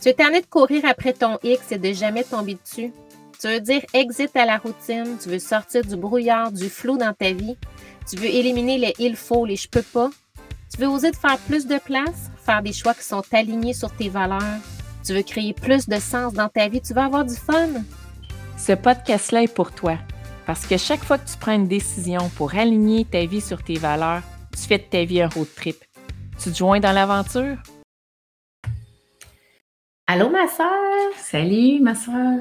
Tu es tanné de courir après ton X et de jamais tomber dessus. Tu veux dire exit à la routine, tu veux sortir du brouillard, du flou dans ta vie. Tu veux éliminer les il faut, les je peux pas. Tu veux oser de faire plus de place, faire des choix qui sont alignés sur tes valeurs. Tu veux créer plus de sens dans ta vie, tu veux avoir du fun. Ce podcast-là est pour toi. Parce que chaque fois que tu prends une décision pour aligner ta vie sur tes valeurs, tu fais de ta vie un road trip. Tu te joins dans l'aventure? Allô, ma soeur! Salut, ma soeur!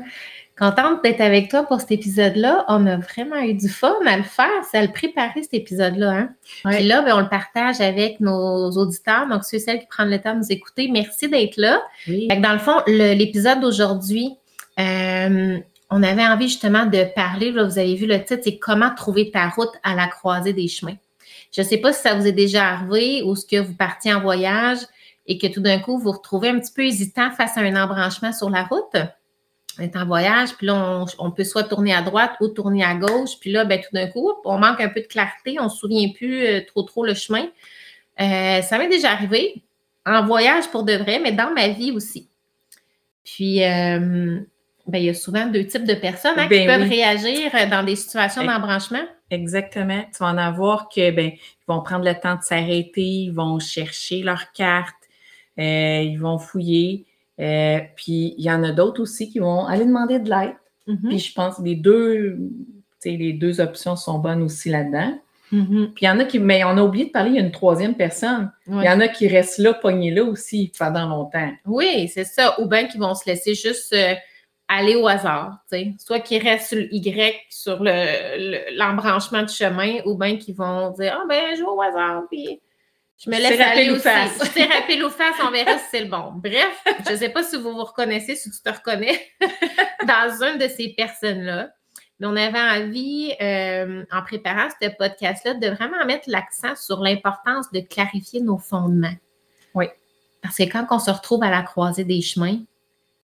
Contente d'être avec toi pour cet épisode-là. On a vraiment eu du fun à le faire. C'est à le préparer, cet épisode-là. Hein? Puis là, ben, on le partage avec nos auditeurs, donc ceux et celles qui prennent le temps de nous écouter. Merci d'être là. dans le fond, l'épisode d'aujourd'hui, euh, on avait envie justement de parler, là, vous avez vu le titre, c'est comment trouver ta route à la croisée des chemins. Je ne sais pas si ça vous est déjà arrivé ou ce que vous partiez en voyage et que tout d'un coup, vous vous retrouvez un petit peu hésitant face à un embranchement sur la route. On est en voyage, puis là, on, peut soit tourner à droite ou tourner à gauche, puis là, ben, tout d'un coup, on manque un peu de clarté, on ne se souvient plus euh, trop, trop le chemin. Euh, ça m'est déjà arrivé en voyage pour de vrai, mais dans ma vie aussi. Puis, euh, ben, il y a souvent deux types de personnes hein, qui ben peuvent réagir dans des situations d'embranchement. Exactement. Tu vas en avoir que ben, ils vont prendre le temps de s'arrêter, ils vont chercher leur carte, ils vont fouiller. Euh, puis il y en a d'autres aussi qui vont aller demander de l'aide. Mm-hmm. Puis je pense que les deux, les deux options sont bonnes aussi là-dedans. Mm-hmm. Puis il y en a qui, mais on a oublié de parler, il y a une troisième personne. Il y en a qui restent là, pognés là aussi pendant longtemps. Oui, c'est ça. Ou bien qui vont se laisser juste euh, aller au hasard. Soit qui restent sur le Y, sur l'embranchement de chemin, ou bien qui vont dire Ah ben, je vais au hasard, puis je me laisse aller aussi. C'est rapide ou face, on verra si c'est le bon. Bref, je ne sais pas si vous vous reconnaissez, si tu te reconnais dans une de ces personnes-là. Mais on avait envie, euh, en préparant ce podcast-là, de vraiment mettre l'accent sur l'importance de clarifier nos fondements. Oui. Parce que quand on se retrouve à la croisée des chemins,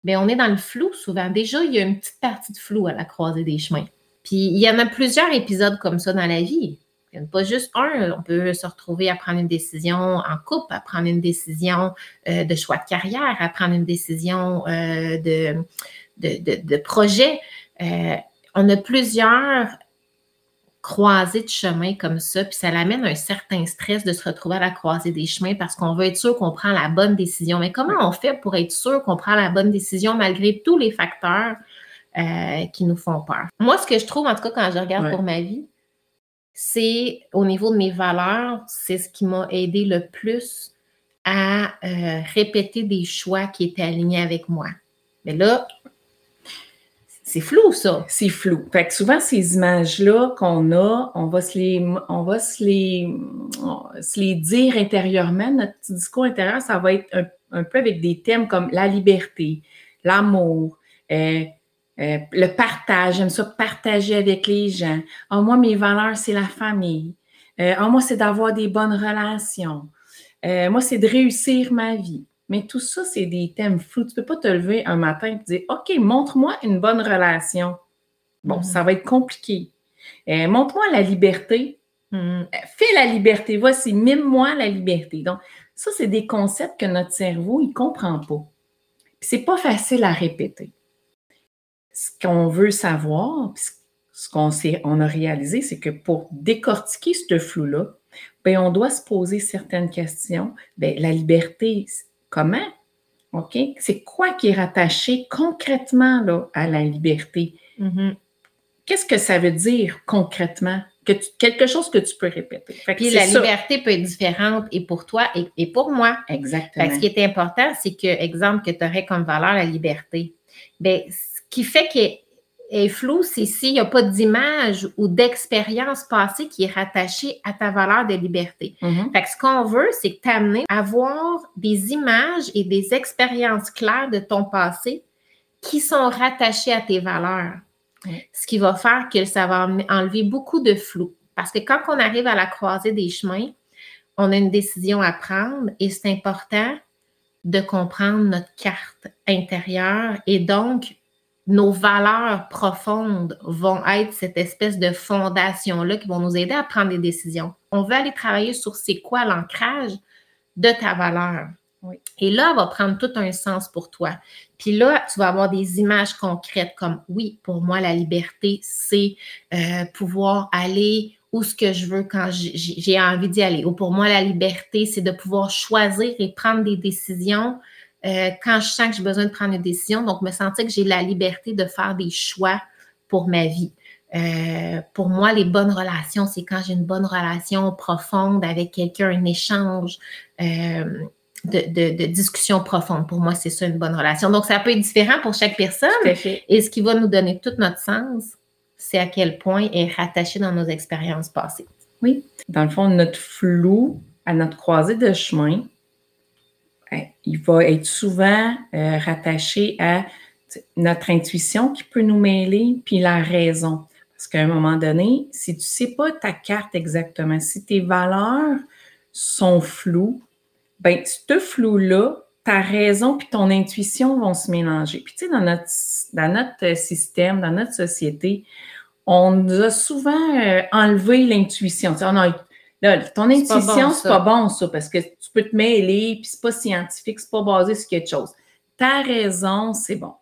bien, on est dans le flou souvent. Déjà, il y a une petite partie de flou à la croisée des chemins. Puis, il y en a plusieurs épisodes comme ça dans la vie. Il n'y en a pas juste un. On peut se retrouver à prendre une décision en couple, à prendre une décision euh, de choix de carrière, à prendre une décision euh, de, de, projet. Euh, on a plusieurs croisées de chemins comme ça, puis ça l'amène un certain stress de se retrouver à la croisée des chemins parce qu'on veut être sûr qu'on prend la bonne décision. Mais comment on fait pour être sûr qu'on prend la bonne décision malgré tous les facteurs qui nous font peur? Moi, ce que je trouve, en tout cas, quand je regarde pour ma vie, c'est au niveau de mes valeurs, c'est ce qui m'a aidé le plus à euh, répéter des choix qui étaient alignés avec moi. Mais là, c'est flou, ça. C'est flou. Fait que souvent, ces images-là qu'on a, on va se les, on va se les, se les dire intérieurement. Notre discours intérieur, ça va être un, peu avec des thèmes comme la liberté, l'amour, euh, euh, le partage, j'aime ça partager avec les gens. Ah, moi, mes valeurs, c'est la famille. Euh, ah, moi, c'est d'avoir des bonnes relations. Euh, moi, c'est de réussir ma vie. Mais tout ça, c'est des thèmes flous. Tu ne peux pas te lever un matin et te dire OK, montre-moi une bonne relation. Bon, ça va être compliqué. montre-moi la liberté. Mm-hmm. Fais la liberté. Voici, mime-moi la liberté. Donc, ça, c'est des concepts que notre cerveau, il ne comprend pas. Ce n'est pas facile à répéter ce qu'on veut savoir, ce qu'on on a réalisé, c'est que pour décortiquer ce flou-là, ben, on doit se poser certaines questions. Ben, la liberté, comment? OK? C'est quoi qui est rattaché concrètement là, à la liberté? Mm-hmm. Qu'est-ce que ça veut dire concrètement? Que quelque chose que tu peux répéter. Puis la liberté peut être différente et pour toi et, pour moi. Exactement. ce qui est important, c'est que, exemple, que tu aurais comme valeur la liberté. Bien, qui fait qu'elle est floue, c'est s'il n'y a pas d'image ou d'expérience passée qui est rattachée à ta valeur de liberté. Mm-hmm. Fait que ce qu'on veut, c'est t'amener à avoir des images et des expériences claires de ton passé qui sont rattachées à tes valeurs. Ce qui va faire que ça va enlever beaucoup de flou. Parce que quand on arrive à la croisée des chemins, on a une décision à prendre et c'est important de comprendre notre carte intérieure et donc nos valeurs profondes vont être cette espèce de fondation-là qui vont nous aider à prendre des décisions. On veut aller travailler sur c'est quoi l'ancrage de ta valeur. Et là, elle va prendre tout un sens pour toi. Puis là, tu vas avoir des images concrètes comme, oui, pour moi, la liberté, c'est euh, pouvoir aller où ce que je veux quand j'ai envie d'y aller. Ou pour moi, la liberté, c'est de pouvoir choisir et prendre des décisions euh, quand je sens que j'ai besoin de prendre une décision. Donc, me sentir que j'ai la liberté de faire des choix pour ma vie. Euh, pour moi, les bonnes relations, c'est quand j'ai une bonne relation profonde avec quelqu'un, un échange euh, de, discussion profonde. Pour moi, c'est ça une bonne relation. Donc, ça peut être différent pour chaque personne. Et ce qui va nous donner tout notre sens, c'est à quel point est rattaché dans nos expériences passées. Oui. Dans le fond, notre flou à notre croisée de chemin, il va être souvent euh, rattaché à notre intuition qui peut nous mêler, puis la raison. Parce qu'à un moment donné, si tu ne sais pas ta carte exactement, si tes valeurs sont floues, ben ce flou-là, ta raison puis ton intuition vont se mélanger. Puis tu sais, dans notre, dans notre système, dans notre société, on nous a souvent euh, enlevé l'intuition. Tu sais, là, ton intuition, c'est pas, bon, ça, parce que tu peux te mêler, puis c'est pas scientifique, c'est pas basé sur quelque chose. Ta raison, c'est bon.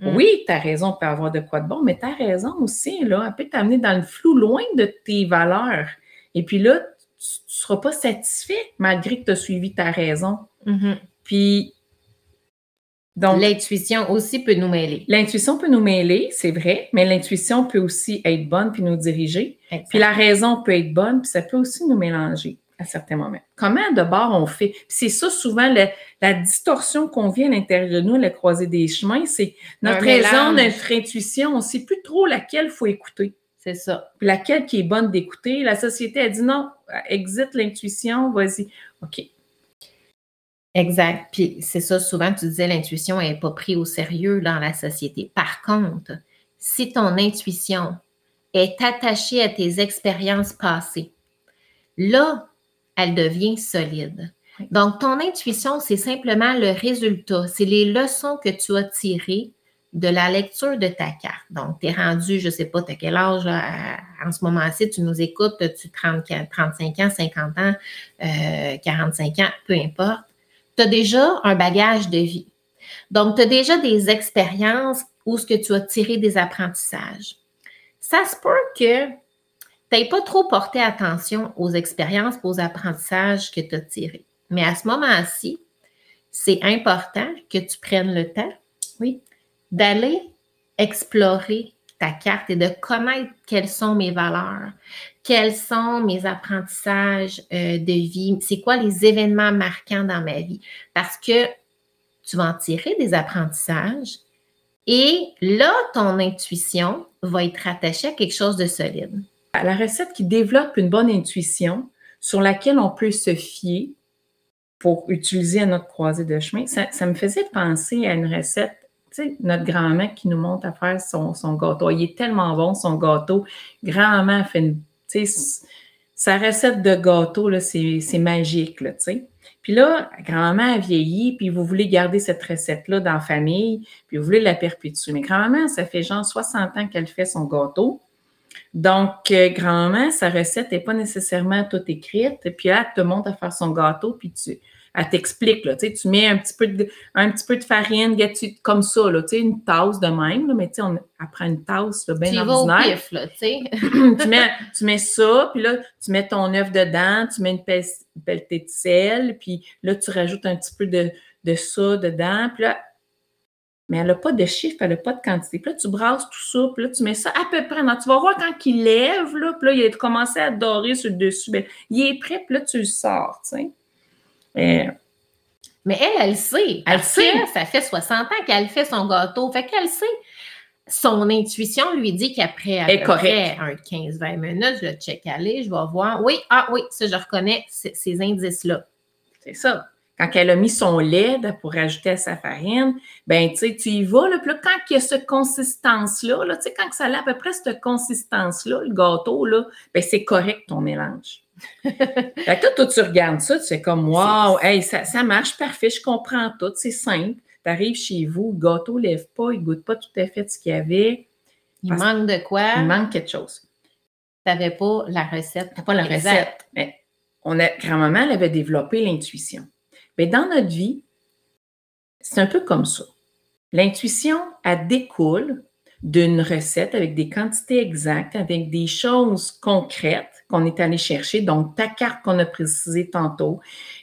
Mm. Oui, ta raison peut avoir de quoi de bon, mais ta raison aussi, là, elle peut t'amener dans le flou, loin de tes valeurs. Et puis là, tu ne seras pas satisfait malgré que tu as suivi ta raison. Mm-hmm. Puis, donc. L'intuition aussi peut nous mêler. L'intuition peut nous mêler, c'est vrai, mais l'intuition peut aussi être bonne puis nous diriger. Puis la raison peut être bonne, puis ça peut aussi nous mélanger à certains moments. Comment de bord on fait? C'est ça souvent la distorsion qu'on vient à l'intérieur de nous, la croisée des chemins, c'est notre raison, notre intuition, on ne sait plus trop laquelle il faut écouter. C'est ça. Puis laquelle qui est bonne d'écouter. La société a dit non, exit l'intuition, vas-y. OK. Exact. Puis c'est ça, souvent tu disais l'intuition n'est pas prise au sérieux dans la société. Par contre, si ton intuition est attachée à tes expériences passées, là, elle devient solide. Donc, ton intuition, c'est simplement le résultat, c'est les leçons que tu as tirées de la lecture de ta carte. Donc, tu es rendu, je ne sais pas, tu as quel âge en ce moment-ci, tu nous écoutes, tu 30, 35 ans, 50 ans, 45 euh, ans, peu importe. Tu as déjà un bagage de vie. Donc, tu as déjà des expériences où ce que tu as tiré des apprentissages. Ça se peut que n'aies pas trop porté attention aux expériences, aux apprentissages que tu as tirés. Mais à ce moment-ci, c'est important que tu prennes le temps, oui, d'aller explorer ta carte et de connaître quelles sont mes valeurs, quels sont mes apprentissages euh, de vie, c'est quoi les événements marquants dans ma vie? Parce que tu vas en tirer des apprentissages et là, ton intuition va être attachée à quelque chose de solide la recette qui développe une bonne intuition sur laquelle on peut se fier pour utiliser à notre croisée de chemin, ça, me faisait penser à une recette, tu sais, notre grand-mère qui nous montre à faire son, gâteau. Il est tellement bon, son gâteau. Grand-mère fait une, sa recette de gâteau, là, c'est, magique, là, tu sais. Puis là, grand-maman a vieilli, puis vous voulez garder cette recette-là dans la famille, puis vous voulez la perpétuer. Mais grand-maman, ça fait genre 60 ans qu'elle fait son gâteau. Donc, euh, grand-maman, sa recette n'est pas nécessairement toute écrite. Puis elle te montre à faire son gâteau, puis tu, elle t'explique, là, tu, sais, tu mets un petit peu de, un petit peu de farine, comme ça, là, une tasse de même, là, mais tu sais, on prend une tasse là, bien ordinaire. Pif, là, tu, mets, tu mets ça, puis là, tu mets ton œuf dedans, tu mets une pelletée de sel, puis là, tu rajoutes un petit peu de, de ça dedans, puis là, mais elle n'a pas de chiffre, elle n'a pas de quantité. Puis là, tu brasses tout ça, puis là, tu mets ça à peu près. tu vas voir quand il lève, là, puis là, il a commencé à dorer sur le dessus. Bien, il est prêt, puis là, tu le sors, tu sais. Euh, mais elle, elle sait. Elle sait. Ça fait 60 ans qu'elle fait son gâteau. Fait qu'elle sait. Son intuition lui dit qu'après à peu près un 15-20 minutes, je le check aller, je vais voir. Oui, ah oui, ça, je reconnais ces indices-là. C'est ça quand elle a mis son lait pour rajouter à sa farine, ben tu sais, tu y vas, là, puis là, quand il y a cette consistance-là, là, tu sais, quand ça a à peu près cette consistance-là, le gâteau, là, ben c'est correct ton mélange. fait que toi, tu regardes ça, tu es comme, wow, hey, ça, ça, marche parfait, je comprends tout, c'est simple. Tu arrives chez vous, le gâteau ne lève pas, il ne goûte pas tout à fait ce qu'il y avait. Il manque de quoi? Il manque quelque chose. Tu n'avais pas la recette. Tu pas la recette. Mais on a, grand-maman, elle avait développé l'intuition. Mais dans notre vie, c'est un peu comme ça. L'intuition, elle découle d'une recette avec des quantités exactes, avec des choses concrètes qu'on est allé chercher. Donc, ta carte qu'on a précisée tantôt,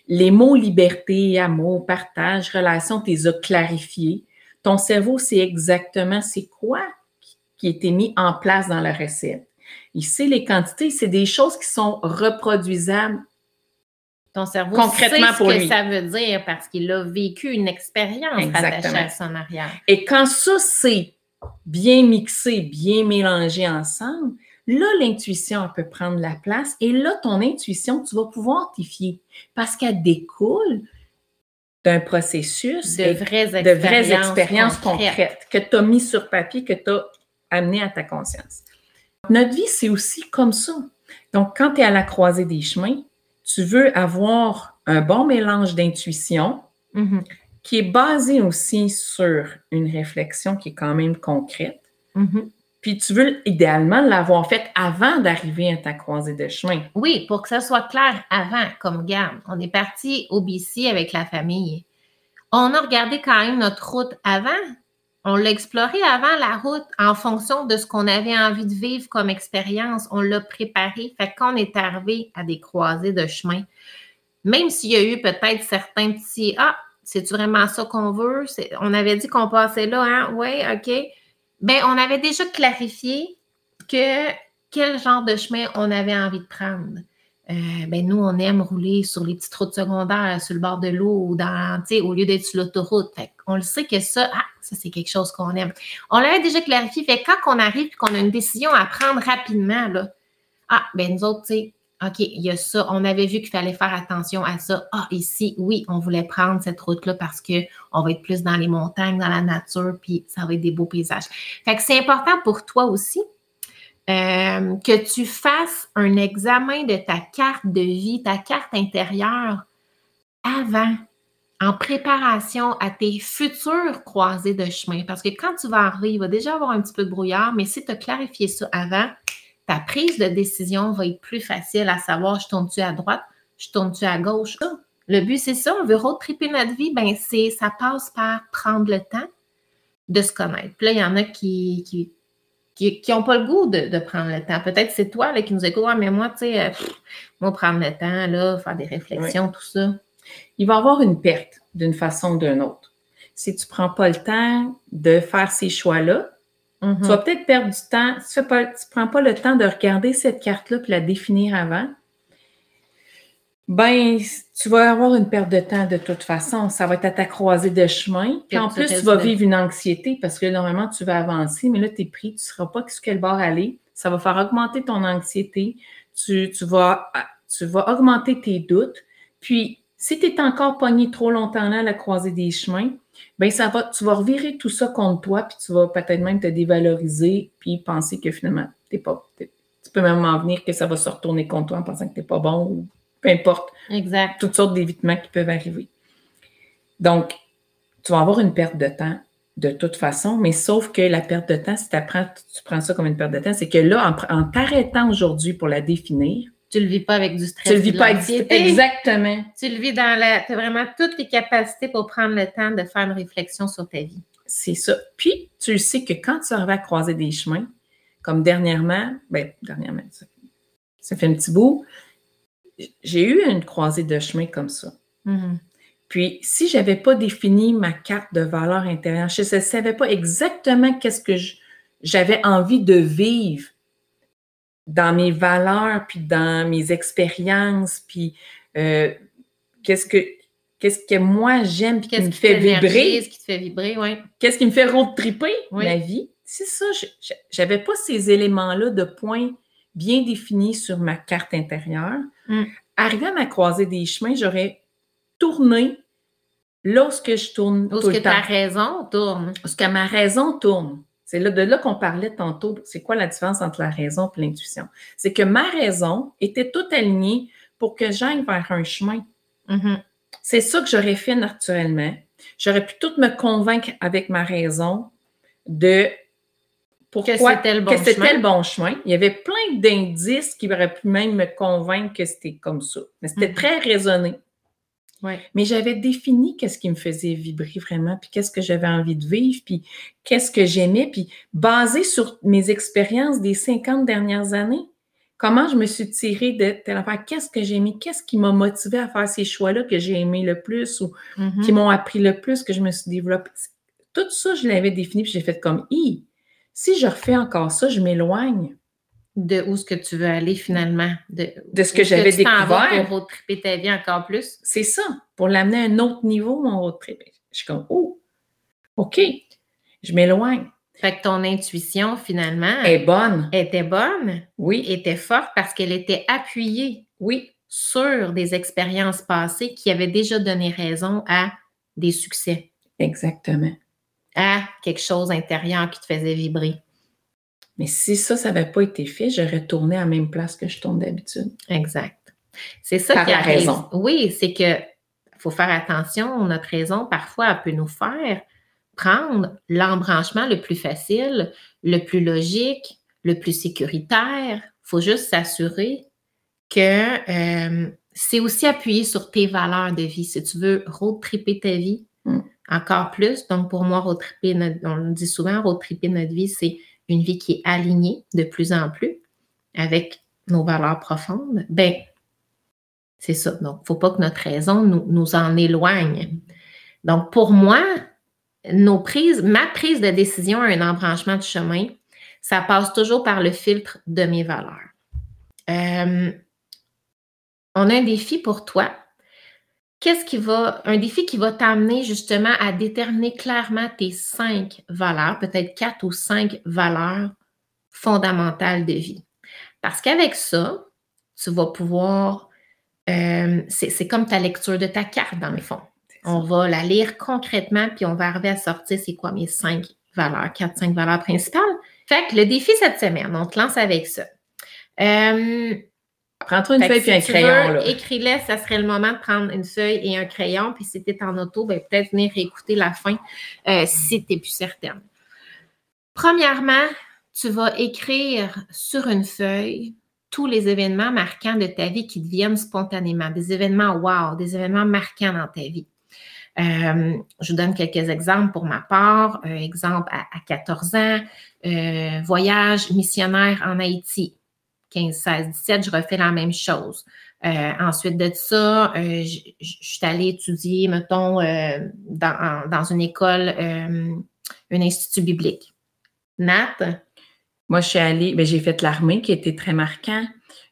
les mots liberté, amour, partage, relation, tu les as clarifiés. Ton cerveau sait exactement c'est quoi qui a été mis en place dans la recette. Il sait les quantités, c'est des choses qui sont reproduisables ton cerveau concrètement sait ce que ça veut dire parce qu'il a vécu une expérience attachée à son arrière. Et quand ça, c'est bien mixé, bien mélangé ensemble, là, l'intuition peut prendre la place et là, ton intuition, tu vas pouvoir t'y fier parce qu'elle découle d'un processus de vraies expériences, concrètes. que tu as mis sur papier, que tu as amené à ta conscience. Notre vie, c'est aussi comme ça. Donc, quand tu es à la croisée des chemins, tu veux avoir un bon mélange d'intuition mm-hmm. qui est basé aussi sur une réflexion qui est quand même concrète. Mm-hmm. Puis tu veux idéalement l'avoir faite avant d'arriver à ta croisée de chemin. Oui, pour que ça soit clair avant, comme garde. On est parti au BC avec la famille. On a regardé quand même notre route avant on l'a exploré avant la route en fonction de ce qu'on avait envie de vivre comme expérience. On l'a préparé. Fait qu'on est arrivé à des croisées de chemin, même s'il y a eu peut-être certains petits Ah, c'est vraiment ça qu'on veut? On avait dit qu'on passait là, hein? Oui, OK. Bien, on avait déjà clarifié que quel genre de chemin on avait envie de prendre. Euh, ben nous, on aime rouler sur les petites routes secondaires, sur le bord de l'eau ou dans, au lieu d'être sur l'autoroute. on le sait que ça, ah, ça, c'est quelque chose qu'on aime. On l'avait déjà clarifié. Fait quand on arrive et qu'on a une décision à prendre rapidement, là, ah, ben nous autres, tu sais, OK, il y a ça. On avait vu qu'il fallait faire attention à ça. Ah, ici, oui, on voulait prendre cette route-là parce qu'on va être plus dans les montagnes, dans la nature, puis ça va être des beaux paysages. Fait que c'est important pour toi aussi euh, que tu fasses un examen de ta carte de vie, ta carte intérieure avant, en préparation à tes futures croisées de chemin. Parce que quand tu vas arriver, il va déjà avoir un petit peu de brouillard, mais si tu as clarifié ça avant, ta prise de décision va être plus facile à savoir je tourne-tu à droite, je tourne-tu à gauche? Le but, c'est ça, on veut retriper notre vie, ben c'est ça passe par prendre le temps de se connaître. Puis là, il y en a qui, qui qui n'ont pas le goût de, prendre le temps. Peut-être c'est toi là, qui nous écoute, mais moi, tu sais, euh, moi, prendre le temps, là, faire des réflexions, tout ça. Il va y avoir une perte d'une façon ou d'une autre. Si tu ne prends pas le temps de faire ces choix-là, tu mm-hmm. vas peut-être perdre du temps. Si tu ne prends pas le temps de regarder cette carte-là et la définir avant, ben, tu vas avoir une perte de temps de toute façon. Ça va être à ta croisée de chemin. Puis en plus, tu vas vivre une anxiété parce que normalement, tu vas avancer, mais là, tu es pris, tu ne sauras pas sur quel bord aller. Ça va faire augmenter ton anxiété. Tu, vas, tu vas augmenter tes doutes. Puis, si tu es encore pogné trop longtemps là à la croisée des chemins, ben ça va, tu vas revirer tout ça contre toi, puis tu vas peut-être même te dévaloriser, puis penser que finalement, t'es pas, tu peux même en venir que ça va se retourner contre toi en pensant que tu n'es pas bon ou peu importe. Exact. Toutes sortes d'évitements qui peuvent arriver. Donc, tu vas avoir une perte de temps de toute façon, mais sauf que la perte de temps, si tu prends ça comme une perte de temps, c'est que là, en, t'arrêtant aujourd'hui pour la définir, tu le vis pas avec du stress. Tu le vis pas avec Exactement. Tu le vis dans la. Tu as vraiment toutes tes capacités pour prendre le temps de faire une réflexion sur ta vie. C'est ça. Puis, tu sais que quand tu arrives à croiser des chemins, comme dernièrement, ben, dernièrement, ça, ça fait un petit bout, j'ai eu une croisée de chemin comme ça. Mm-hmm. Puis, si je n'avais pas défini ma carte de valeur intérieure, je ne savais pas exactement qu'est-ce que j'avais envie de vivre dans mes valeurs, puis dans mes expériences, puis euh, qu'est-ce que qu'est-ce que moi j'aime, puis qui me fait vibrer. Qu'est-ce qui te fait vibrer, oui. Qu'est-ce qui me fait road tripper, ma vie? C'est ça, je n'avais pas ces éléments-là de points bien définis sur ma carte intérieure. Mm. Arrivé à ma croisée des chemins, j'aurais tourné lorsque je tourne. Lorsque ta raison tourne. Lorsque ma raison tourne. C'est là, de là qu'on parlait tantôt. C'est quoi la différence entre la raison et l'intuition? C'est que ma raison était toute alignée pour que j'aille vers un chemin. Mm-hmm. C'est ça que j'aurais fait naturellement. J'aurais pu tout me convaincre avec ma raison de pourquoi que c'était le, bon, chemin. Il y avait plein d'indices qui auraient pu même me convaincre que c'était comme ça. Mais c'était mm-hmm. très raisonné. Ouais. Mais j'avais défini qu'est-ce qui me faisait vibrer vraiment, puis qu'est-ce que j'avais envie de vivre, puis qu'est-ce que j'aimais, puis basé sur mes expériences des 50 dernières années, comment je me suis tirée de telle affaire, qu'est-ce que j'ai aimé, qu'est-ce qui m'a motivé à faire ces choix-là que j'ai aimé le plus ou Mhm. qui m'ont appris le plus, que je me suis développée. Tout ça, je l'avais défini, puis j'ai fait comme, Hi, si je refais encore ça, je m'éloigne. De où est-ce que tu veux aller finalement? De, De ce que j'avais vas découvert. pour triper ta vie encore plus? C'est ça, pour l'amener à un autre niveau, mon road trip. Je suis comme, oh, OK, je m'éloigne. Fait que ton intuition, finalement, est bonne. était bonne, Oui, était forte parce qu'elle était appuyée oui, sur des expériences passées qui avaient déjà donné raison à des succès, exactement. à quelque chose intérieur qui te faisait vibrer. Mais si ça, ça n'avait pas été fait, j'aurais tourné à la même place que je tourne d'habitude. Exact. C'est ça Par qui la arrive. raison. Oui, c'est que faut faire attention. Notre raison, parfois, elle peut nous faire prendre l'embranchement le plus facile, le plus logique, le plus sécuritaire. Il faut juste s'assurer que euh, c'est aussi appuyé sur tes valeurs de vie. Si tu veux road tripper ta vie Mm. encore plus, donc pour moi, road tripper notre, on le dit souvent, road tripper notre vie, c'est une vie qui est alignée de plus en plus avec nos valeurs profondes. Ben, c'est ça. Donc, il ne faut pas que notre raison nous, en éloigne. Donc, pour moi, nos prises, ma prise de décision à un embranchement de chemin, ça passe toujours par le filtre de mes valeurs. Euh, on a un défi pour toi. Qu'est-ce qui va, un défi qui va t'amener justement à déterminer clairement tes cinq valeurs, peut-être quatre ou cinq valeurs fondamentales de vie. Parce qu'avec ça, tu vas pouvoir, euh, c'est comme ta lecture de ta carte dans le fond. On va la lire concrètement, puis on va arriver à sortir c'est quoi mes cinq valeurs, quatre, cinq valeurs principales. Fait que le défi cette semaine, on te lance avec ça. Euh, Prends-toi une fait feuille et un tu crayon. veux, là. Écris-les, ça serait le moment de prendre une feuille et un crayon. Puis si tu es en auto, ben, peut-être venir écouter la fin euh, si tu n'es plus certaine. Premièrement, tu vas écrire sur une feuille tous les événements marquants de ta vie qui te viennent spontanément, des événements wow, des événements marquants dans ta vie. Euh, je vous donne quelques exemples pour ma part. Exemple, à, à 14 ans, euh, voyage missionnaire en Haïti. 15, 16, 17, je refais la même chose. Euh, ensuite de ça, euh, je je- je suis allée étudier, mettons, euh, dans, en- dans une école, un institut biblique. Nat, Moi, je suis allée, ben, j'ai fait l'armée qui était très marquant.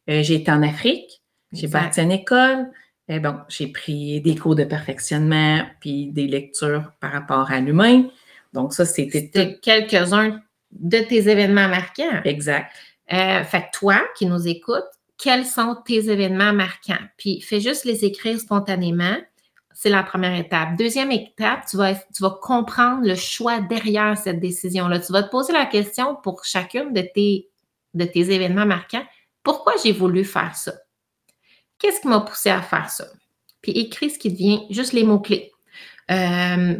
J'ai été en Afrique, j'ai parti à une école. Et bon, j'ai pris des cours de perfectionnement puis des lectures par rapport à l'humain. Donc, ça, c'était c'était quelques-uns de tes événements marquants. exact. Euh, fait que toi qui nous écoutes, quels sont tes événements marquants? Puis fais juste les écrire spontanément. C'est la première étape. Deuxième étape, tu vas, comprendre le choix derrière cette décision-là. Tu vas te poser la question pour chacune de tes, événements marquants. Pourquoi j'ai voulu faire ça? Qu'est-ce qui m'a poussé à faire ça? Puis écris ce qui devient juste les mots-clés. Euh,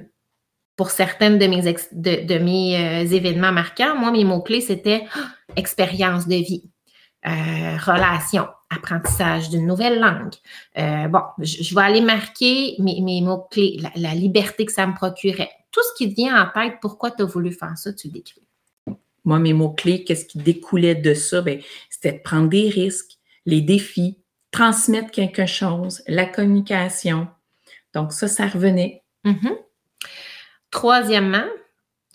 pour certaines de mes euh, événements marquants, moi, mes mots-clés, c'était ah, expérience de vie, euh, relation, apprentissage d'une nouvelle langue. Euh, bon, je, je vais aller marquer mes, mes mots-clés, la, la liberté que ça me procurait. Tout ce qui te vient en tête, pourquoi tu as voulu faire ça, tu l'écris. Moi, mes mots-clés, qu'est-ce qui découlait de ça? Ben, c'était de prendre des risques, les défis, transmettre quelque chose, la communication. Donc, ça, ça revenait. Mhm. Troisièmement,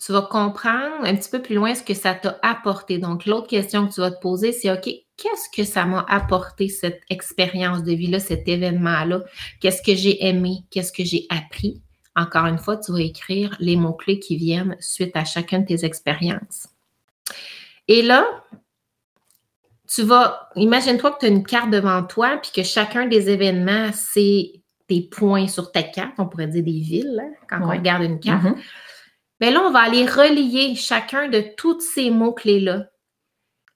tu vas comprendre un petit peu plus loin ce que ça t'a apporté. Donc, l'autre question que tu vas te poser, c'est OK, qu'est-ce que ça m'a apporté, cette expérience de vie-là, cet événement-là? Qu'est-ce que j'ai aimé? Qu'est-ce que j'ai appris? Encore une fois, tu vas écrire les mots-clés qui viennent suite à chacune de tes expériences. Et là, tu vas, imagine-toi que tu as une carte devant toi, puis que chacun des événements, c'est des points sur ta carte, on pourrait dire des villes, hein, quand on regarde une carte. Mhm. Bien là, on va aller relier chacun de tous ces mots-clés-là.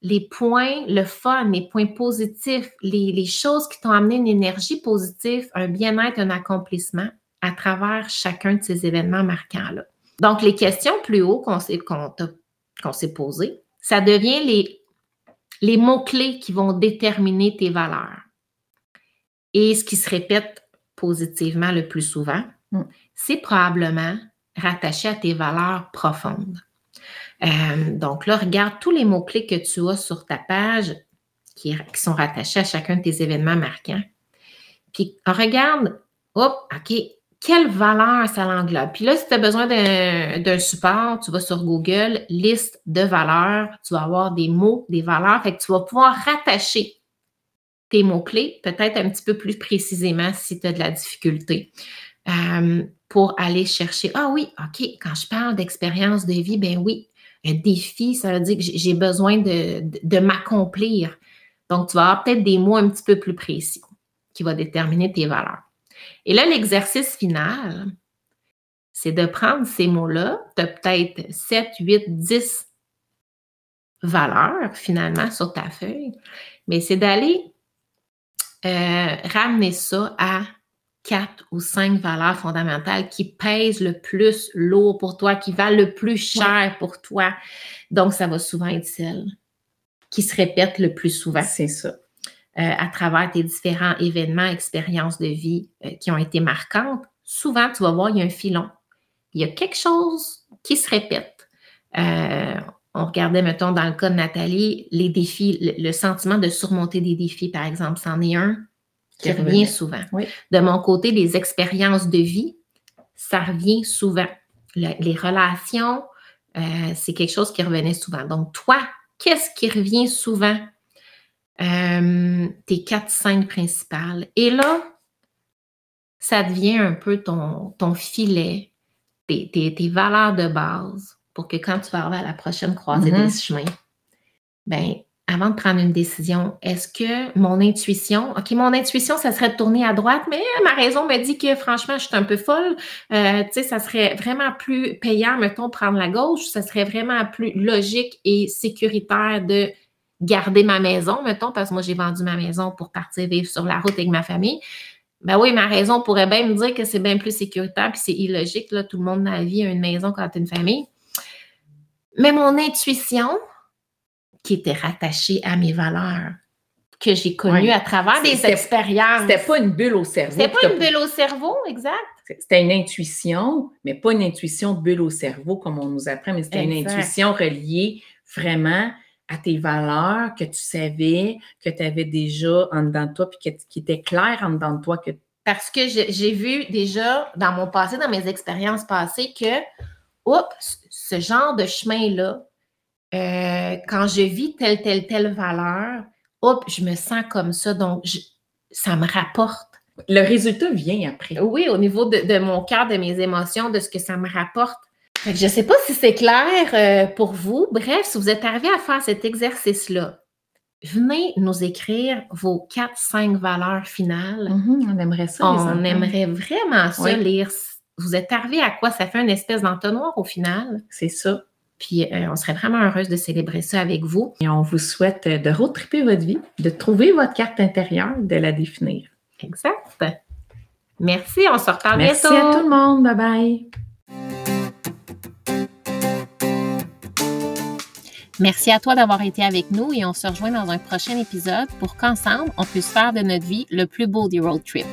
Les points, le fun, les points positifs, les, les choses qui t'ont amené une énergie positive, un bien-être, un accomplissement à travers chacun de ces événements marquants-là. Donc, les questions plus haut qu'on s'est qu'on t'a- qu'on s'est posées, ça devient les, les mots-clés qui vont déterminer tes valeurs. Et ce qui se répète positivement le plus souvent, Mm. c'est probablement rattaché à tes valeurs profondes. Euh, donc là, regarde tous les mots-clés que tu as sur ta page qui, sont rattachés à chacun de tes événements marquants. Puis regarde, hop, OK, quelle valeur ça l'englobe. Puis là, si tu as besoin d'un d'un support, tu vas sur Google, liste de valeurs, tu vas avoir des mots, des valeurs, fait que tu vas pouvoir rattacher tes mots-clés, peut-être un petit peu plus précisément si tu as de la difficulté, euh, pour aller chercher, ah oui, OK, quand je parle d'expérience de vie, ben oui, un défi, ça veut dire que j'ai besoin de, de- de m'accomplir. Donc, tu vas avoir peut-être des mots un petit peu plus précis qui vont déterminer tes valeurs. Et là, l'exercice final, c'est de prendre ces mots-là, tu as peut-être 7, 8, 10 valeurs finalement sur ta feuille, mais c'est d'aller euh, ramener ça à quatre ou cinq valeurs fondamentales qui pèsent le plus lourd pour toi, qui valent le plus cher pour toi. Donc, ça va souvent être celle qui se répète le plus souvent C'est ça. euh, à travers tes différents événements, expériences de vie euh, qui ont été marquantes. Souvent, tu vas voir, il y a un filon. Il y a quelque chose qui se répète. Euh, on regardait, mettons, dans le cas de Nathalie, les défis, le, le sentiment de surmonter des défis, par exemple, c'en est un qui Qui revient souvent. Oui. De mon côté, les expériences de vie, ça revient souvent. Le- les relations, euh, c'est quelque chose qui revenait souvent. Donc, toi, qu'est-ce qui revient souvent? Euh, tes quatre cinq principales. Et là, ça devient un peu ton, ton filet, tes, tes- tes valeurs de base pour que quand tu vas arriver à la prochaine croisée Mhm. des chemins, ben, avant de prendre une décision, est-ce que mon intuition, OK, mon intuition, ça serait de tourner à droite, mais ma raison me dit que franchement, je suis un peu folle. Euh, tu sais, ça serait vraiment plus payant, mettons, prendre la gauche. Ça serait vraiment plus logique et sécuritaire de garder ma maison, mettons, parce que moi, j'ai vendu ma maison pour partir vivre sur la route avec ma famille. Ben oui, ma raison pourrait bien me dire que c'est bien plus sécuritaire, puis c'est illogique, là, tout le monde dans la vie a une maison quand tu une famille. Mais mon intuition, qui était rattachée à mes valeurs, que j'ai connues Ouais. à travers des expériences. C'était pas une bulle au cerveau. C'était pas une bulle au cerveau, exact. C'était une intuition, mais pas une intuition bulle au cerveau comme on nous apprend, mais c'était une intuition reliée vraiment à tes valeurs que tu savais, que tu avais déjà en dedans de toi, puis que- qui était clair en dedans de toi que Parce que j'ai vu déjà dans mon passé, dans mes expériences passées, que, oups, ce genre de chemin-là, euh, quand je vis telle, telle, telle valeur, oups, je me sens comme ça, donc je- ça me rapporte. le résultat vient après. Oui, au niveau de, de mon cœur, de mes émotions, de ce que ça me rapporte. Je ne sais pas si c'est clair euh, pour vous. Bref, si vous êtes arrivé à faire cet exercice-là, venez nous écrire vos 4-5 valeurs finales. Mhm, on aimerait ça. On aimerait vraiment ça, Oui. lire. Vous êtes arrivé à quoi? Ça fait une espèce d'entonnoir au final. C'est ça. Puis euh, on serait vraiment heureuse de célébrer ça avec vous. Et on vous souhaite de retripper votre vie, de trouver votre carte intérieure, de la définir. Exact. Merci, on se reparle Merci bientôt. à tout le monde. Bye bye. Merci à toi d'avoir été avec nous et on se rejoint dans un prochain épisode pour qu'ensemble, on puisse faire de notre vie le plus beau des road trips.